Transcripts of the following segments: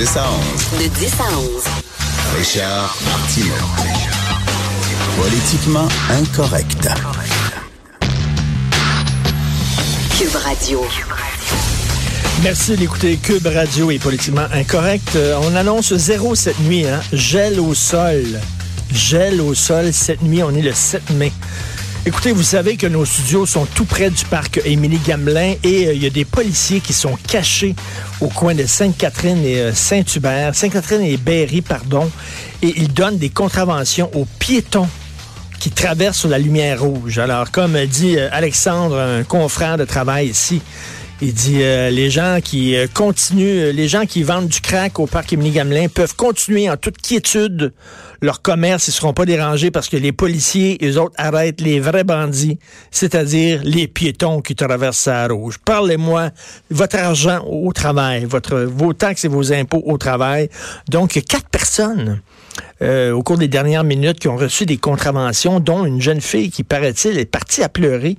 10 à 11. De 10 à 11. Richard Martineau. Politiquement incorrect. Cube Radio. Merci d'écouter Cube Radio et Politiquement Incorrect. Euh, on annonce zéro cette nuit, hein? Gel au sol. Gel au sol cette nuit, on est le 7 mai. Écoutez, vous savez que nos studios sont tout près du parc Émilie Gamelin et euh, il y a des policiers qui sont cachés au coin de Sainte-Catherine et euh, Saint-Hubert, Sainte-Catherine et Berry, pardon, et ils donnent des contraventions aux piétons qui traversent la lumière rouge. Alors, comme dit euh, Alexandre, un confrère de travail ici, il dit euh, les gens qui euh, continuent, euh, les gens qui vendent du crack au parc Émilie Gamelin peuvent continuer en toute quiétude leur commerce, ils seront pas dérangés parce que les policiers, eux autres, arrêtent les vrais bandits, c'est-à-dire les piétons qui traversent la rouge. Parlez-moi votre argent au travail, votre vos taxes et vos impôts au travail. Donc quatre personnes euh, au cours des dernières minutes qui ont reçu des contraventions, dont une jeune fille qui, paraît-il, est partie à pleurer,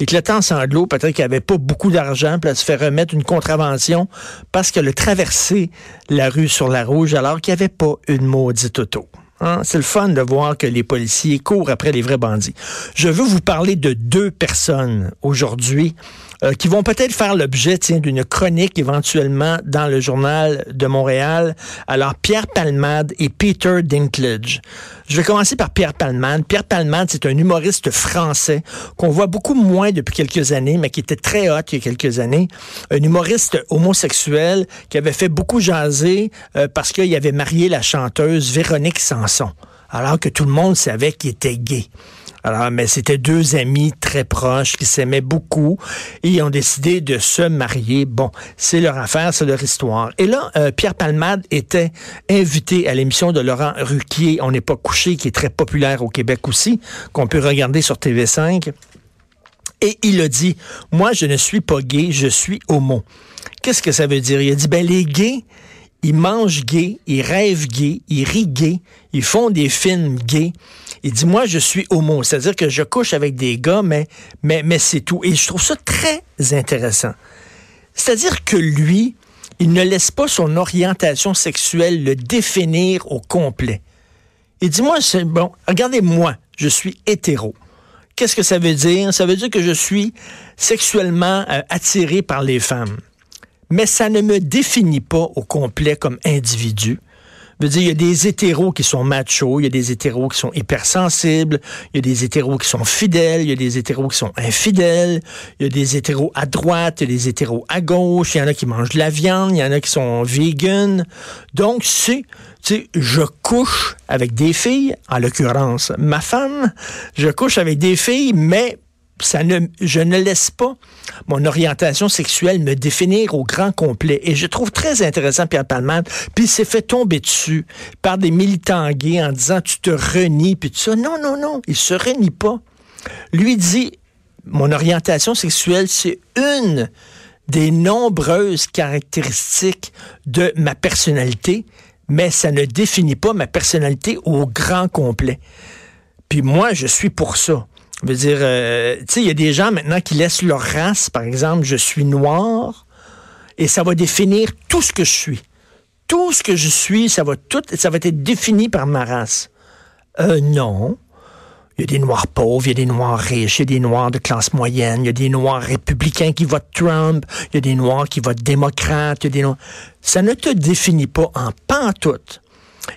éclatant en sanglots, peut-être qu'elle avait pas beaucoup d'argent, puis elle se fait remettre une contravention parce qu'elle a traversé la rue sur la rouge alors qu'il n'y avait pas une maudite auto. Hein? C'est le fun de voir que les policiers courent après les vrais bandits. Je veux vous parler de deux personnes aujourd'hui euh, qui vont peut-être faire l'objet d'une chronique éventuellement dans le journal de Montréal. Alors, Pierre Palmade et Peter Dinklage. Je vais commencer par Pierre Palmade. Pierre Palmade, c'est un humoriste français qu'on voit beaucoup moins depuis quelques années, mais qui était très hot il y a quelques années. Un humoriste homosexuel qui avait fait beaucoup jaser euh, parce qu'il avait marié la chanteuse Véronique Sanson, alors que tout le monde savait qu'il était gay. Alors, mais c'était deux amis très proches qui s'aimaient beaucoup et ils ont décidé de se marier. Bon, c'est leur affaire, c'est leur histoire. Et là, euh, Pierre Palmade était invité à l'émission de Laurent Ruquier, On n'est pas couché, qui est très populaire au Québec aussi, qu'on peut regarder sur TV5. Et il a dit, moi, je ne suis pas gay, je suis homo. Qu'est-ce que ça veut dire? Il a dit, ben, les gays, ils mangent gay, ils rêvent gay, ils rient gay, ils font des films gays. Il dit, moi, je suis homo. C'est-à-dire que je couche avec des gars, mais, mais, c'est tout. Et je trouve ça très intéressant. C'est-à-dire que lui, il ne laisse pas son orientation sexuelle le définir au complet. Il dit, moi, c'est bon, regardez-moi, je suis hétéro. Qu'est-ce que ça veut dire? Ça veut dire que je suis sexuellement euh, attiré par les femmes. Mais ça ne me définit pas au complet comme individu veux dire, il y a des hétéros qui sont machos, il y a des hétéros qui sont hypersensibles, il y a des hétéros qui sont fidèles, il y a des hétéros qui sont infidèles, il y a des hétéros à droite, il y a des hétéros à gauche, il y en a qui mangent de la viande, il y en a qui sont vegan. Donc, c'est, tu sais, je couche avec des filles, en l'occurrence ma femme, je couche avec des filles, mais ça ne, je ne laisse pas mon orientation sexuelle me définir au grand complet. Et je trouve très intéressant Pierre Palmade, puis il s'est fait tomber dessus par des militants gays en disant tu te renies, puis tout ça. Non, non, non, il se renie pas. Lui dit, mon orientation sexuelle, c'est une des nombreuses caractéristiques de ma personnalité, mais ça ne définit pas ma personnalité au grand complet. Puis moi, je suis pour ça. Veux dire, euh, tu sais, il y a des gens maintenant qui laissent leur race, par exemple, je suis noir, et ça va définir tout ce que je suis. Tout ce que je suis, ça va tout, ça va être défini par ma race. Euh, non. Il y a des noirs pauvres, il y a des noirs riches, il y a des noirs de classe moyenne, il y a des noirs républicains qui votent Trump, il y a des noirs qui votent démocrate, il y a des noirs... Ça ne te définit pas en pantoute.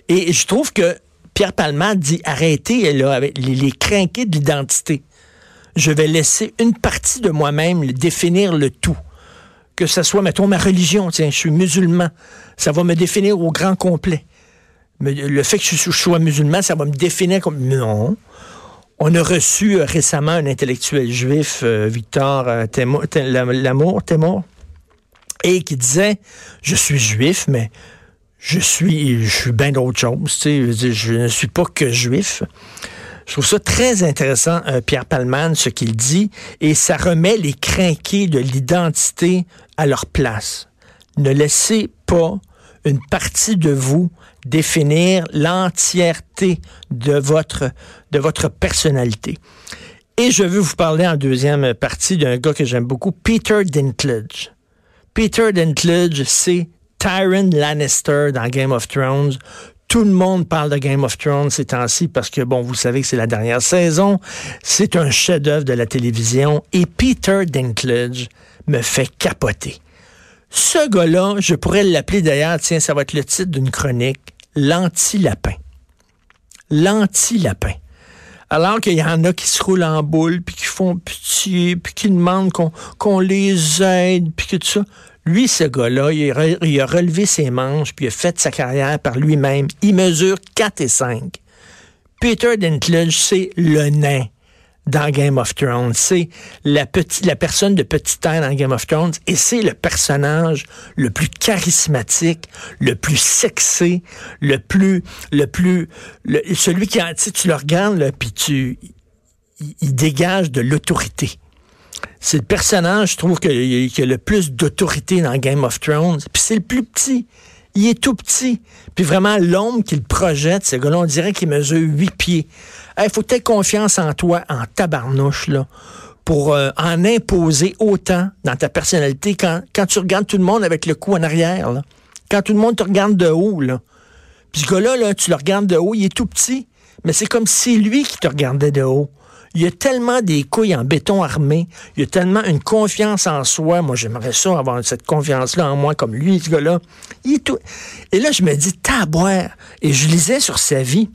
Et je trouve que Pierre Palmade dit arrêtez les, les de l'identité. Je vais laisser une partie de moi-même définir le tout. Que ce soit, mettons, ma religion, tiens, je suis musulman, ça va me définir au grand complet. Le fait que je sois musulman, ça va me définir comme... Non. On a reçu euh, récemment un intellectuel juif, euh, Victor euh, Lamour, et qui disait, je suis juif, mais je suis, je suis bien d'autres choses. Tu sais, je ne suis pas que juif. Je trouve ça très intéressant, euh, Pierre Palman, ce qu'il dit, et ça remet les crinqués de l'identité à leur place. Ne laissez pas une partie de vous définir l'entièreté de votre, de votre personnalité. Et je veux vous parler en deuxième partie d'un gars que j'aime beaucoup, Peter Dinklage. Peter Dinklage, c'est Tyron Lannister dans Game of Thrones. Tout le monde parle de Game of Thrones ces temps-ci parce que, bon, vous savez que c'est la dernière saison. C'est un chef-d'œuvre de la télévision. Et Peter Dinklage me fait capoter. Ce gars-là, je pourrais l'appeler d'ailleurs, tiens, ça va être le titre d'une chronique, l'anti-lapin. L'anti-lapin. Alors qu'il y en a qui se roulent en boule, puis qui font pitié, puis qui demandent qu'on les aide, puis que tout ça. Lui, ce gars-là, il, a relevé ses manches, puis il a fait sa carrière par lui-même. Il mesure 4 et 5. Peter Dinklage, c'est le nain dans Game of Thrones. C'est la, la personne de petite taille dans Game of Thrones et c'est le personnage le plus charismatique, le plus sexy, le plus, le plus, celui qui, tu, le regardes, puis tu, il, dégage de l'autorité. C'est le personnage, je trouve, qui a le plus d'autorité dans Game of Thrones. Puis c'est le plus petit. Il est tout petit. Puis vraiment, l'ombre qu'il projette, ce gars-là, on dirait qu'il mesure huit pieds. Il faut peut-être confiance en toi, en tabarnouche, là, pour euh, en imposer autant dans ta personnalité quand, quand tu regardes tout le monde avec le cou en arrière. Quand tout le monde te regarde de haut. Là. Puis ce gars-là, là, tu le regardes de haut, il est tout petit. Mais c'est comme si c'est lui qui te regardait de haut. Il y a tellement des couilles en béton armé. Il y a tellement une confiance en soi. Moi, j'aimerais ça, avoir cette confiance-là en moi, comme lui, ce gars-là. tout... Et là, je me dis, taboire. Et je lisais sur sa vie.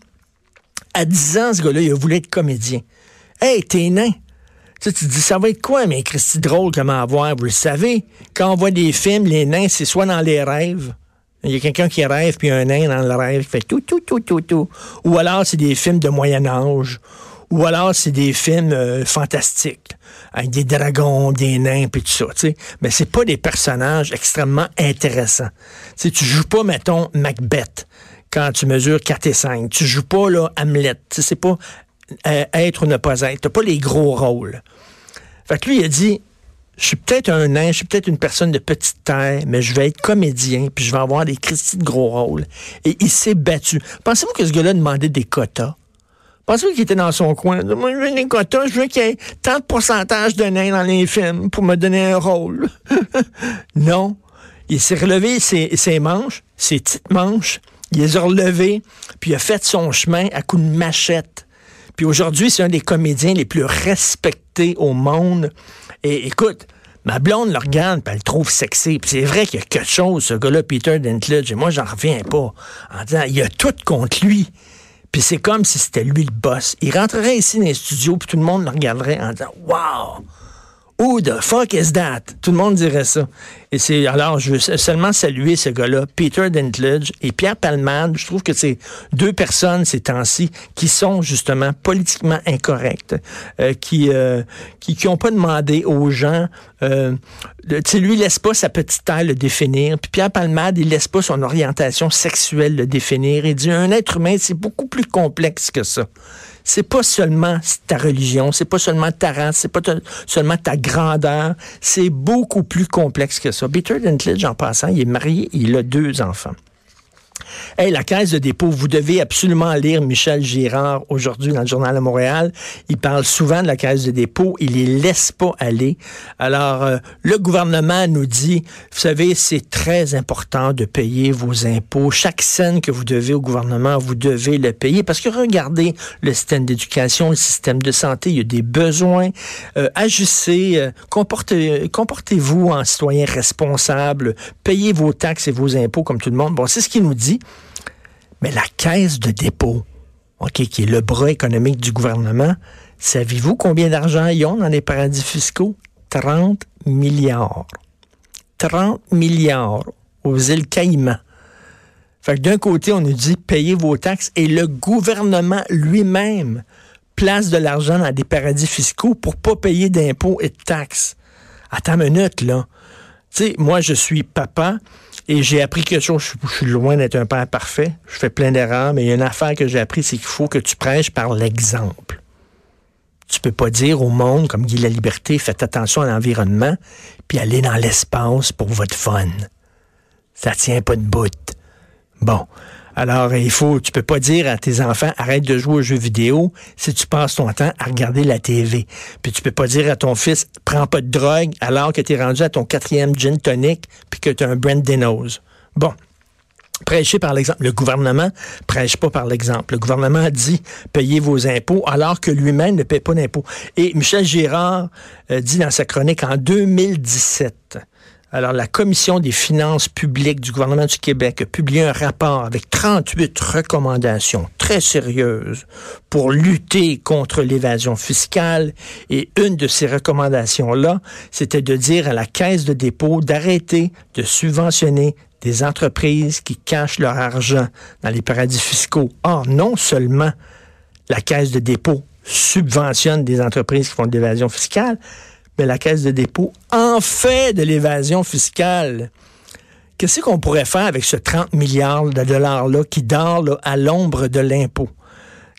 À 10 ans, ce gars-là, il a être comédien. Hey, t'es nain. Tu, te dis, ça va être quoi, mais Christy drôle, comment avoir? Vous le savez, quand on voit des films, les nains, c'est soit dans les rêves. Il y a quelqu'un qui rêve, puis un nain dans le rêve qui fait tout, tout, tout, tout, tout. Ou alors, c'est des films de Moyen-Âge. Ou alors, c'est des films euh, fantastiques, avec des dragons, des nains, puis tout ça, tu sais. Mais c'est pas des personnages extrêmement intéressants. Tu sais, tu joues pas, mettons, Macbeth quand tu mesures 4 et 5. Tu joues pas, là, Hamlet. C'est pas euh, être ou ne pas être. T'as pas les gros rôles. Fait que lui, il a dit, je suis peut-être un nain, je suis peut-être une personne de petite taille, mais je vais être comédien, puis je vais avoir des Christy de gros rôles. Et il s'est battu. Pensez-vous que ce gars-là demandait des quotas? Pensez-vous qu'il était dans son coin? Moi, je veux des quotas, je veux qu'il y ait tant de pourcentage de nains dans les films pour me donner un rôle. non. Il s'est relevé ses, manches, ses petites manches, il les a relevées, puis il a fait son chemin à coups de machette. Puis aujourd'hui, c'est un des comédiens les plus respectés au monde. Et écoute, ma blonde le regarde, puis elle le trouve sexy. Puis c'est vrai qu'il y a quelque chose, ce gars-là, Peter Dinklage, et moi, j'en reviens pas. En disant, il y a tout contre lui. Puis c'est comme si c'était lui le boss. Il rentrerait ici dans les studios, puis tout le monde le regarderait en disant Wow! Who the fuck is that? Tout le monde dirait ça. Et c'est alors, je veux seulement saluer ce gars-là, Peter Dinklage et Pierre Palmade. Je trouve que c'est deux personnes ces temps-ci qui sont justement politiquement incorrectes, euh, qui, euh, qui qui ont pas demandé aux gens. Euh, sais, lui il laisse pas sa petite taille le définir. Puis Pierre Palmade, il laisse pas son orientation sexuelle le définir. Il dit un être humain, c'est beaucoup plus complexe que ça c'est pas seulement ta religion, c'est pas seulement ta race, c'est pas seulement ta grandeur, c'est beaucoup plus complexe que ça. Peter Dinklage, en passant, il est marié, il a deux enfants. Hey, la Caisse de dépôt, vous devez absolument lire Michel Girard aujourd'hui dans le Journal de Montréal. Il parle souvent de la Caisse de dépôt. Il les laisse pas aller. Alors, euh, le gouvernement nous dit, vous savez, c'est très important de payer vos impôts. Chaque scène que vous devez au gouvernement, vous devez le payer. Parce que regardez le système d'éducation, le système de santé, il y a des besoins. Euh, agissez, euh, comportez, comportez-vous en citoyen responsable. Payez vos taxes et vos impôts comme tout le monde. Bon, c'est ce qu'il nous dit. Mais la caisse de dépôt, OK, qui est le bras économique du gouvernement, savez-vous combien d'argent ils ont dans les paradis fiscaux? 30 milliards. 30 milliards aux îles Caïmans. Fait que d'un côté, on nous dit payez vos taxes et le gouvernement lui-même place de l'argent dans des paradis fiscaux pour pas payer d'impôts et de taxes. Attends une minute, là. Tu sais, moi, je suis papa. Et j'ai appris quelque chose. Je, suis loin d'être un père parfait. Je fais plein d'erreurs, mais il y a une affaire que j'ai appris, c'est qu'il faut que tu prêches par l'exemple. Tu peux pas dire au monde, comme dit la liberté, faites attention à l'environnement, puis aller dans l'espace pour votre fun. Ça tient pas de bout. Bon. Alors, il faut, tu peux pas dire à tes enfants, arrête de jouer aux jeux vidéo si tu passes ton temps à regarder la TV. Puis tu peux pas dire à ton fils, prends pas de drogue alors que tu es rendu à ton quatrième gin tonic puis que tu as un Brand Denos. Bon. Prêcher par l'exemple. Le gouvernement prêche pas par l'exemple. Le gouvernement dit payez vos impôts alors que lui-même ne paie pas d'impôts. Et Michel Girard euh, dit dans sa chronique en 2017, alors, la Commission des finances publiques du gouvernement du Québec a publié un rapport avec 38 recommandations très sérieuses pour lutter contre l'évasion fiscale. Et une de ces recommandations-là, c'était de dire à la Caisse de dépôt d'arrêter de subventionner des entreprises qui cachent leur argent dans les paradis fiscaux. Or, non seulement la Caisse de dépôt subventionne des entreprises qui font de l'évasion fiscale, mais la Caisse de dépôt en fait de l'évasion fiscale. Qu'est-ce qu'on pourrait faire avec ce 30 milliards de dollars-là qui dort à l'ombre de l'impôt?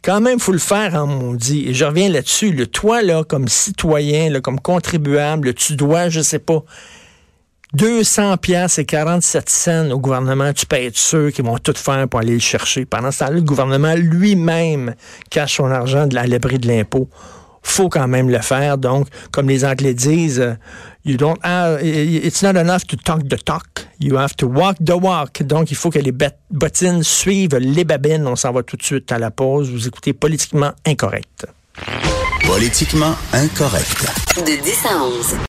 Quand même, faut le faire en maudit. Et je reviens là-dessus. Le toi, comme citoyen, comme contribuable, tu dois, je sais pas, 200 pièces et 47 cents au gouvernement, tu peux être sûr qu'ils vont tout faire pour aller le chercher. Pendant ce temps-là, le gouvernement lui-même cache son argent à l'abri de l'impôt faut quand même le faire. Donc, comme les Anglais disent, euh, you don't it's not enough to talk the talk, you have to walk the walk. Donc, il faut que les bottines suivent les babines. On s'en va tout de suite à la pause. Vous écoutez Politiquement Incorrect. Politiquement Incorrect. De 10 à 11.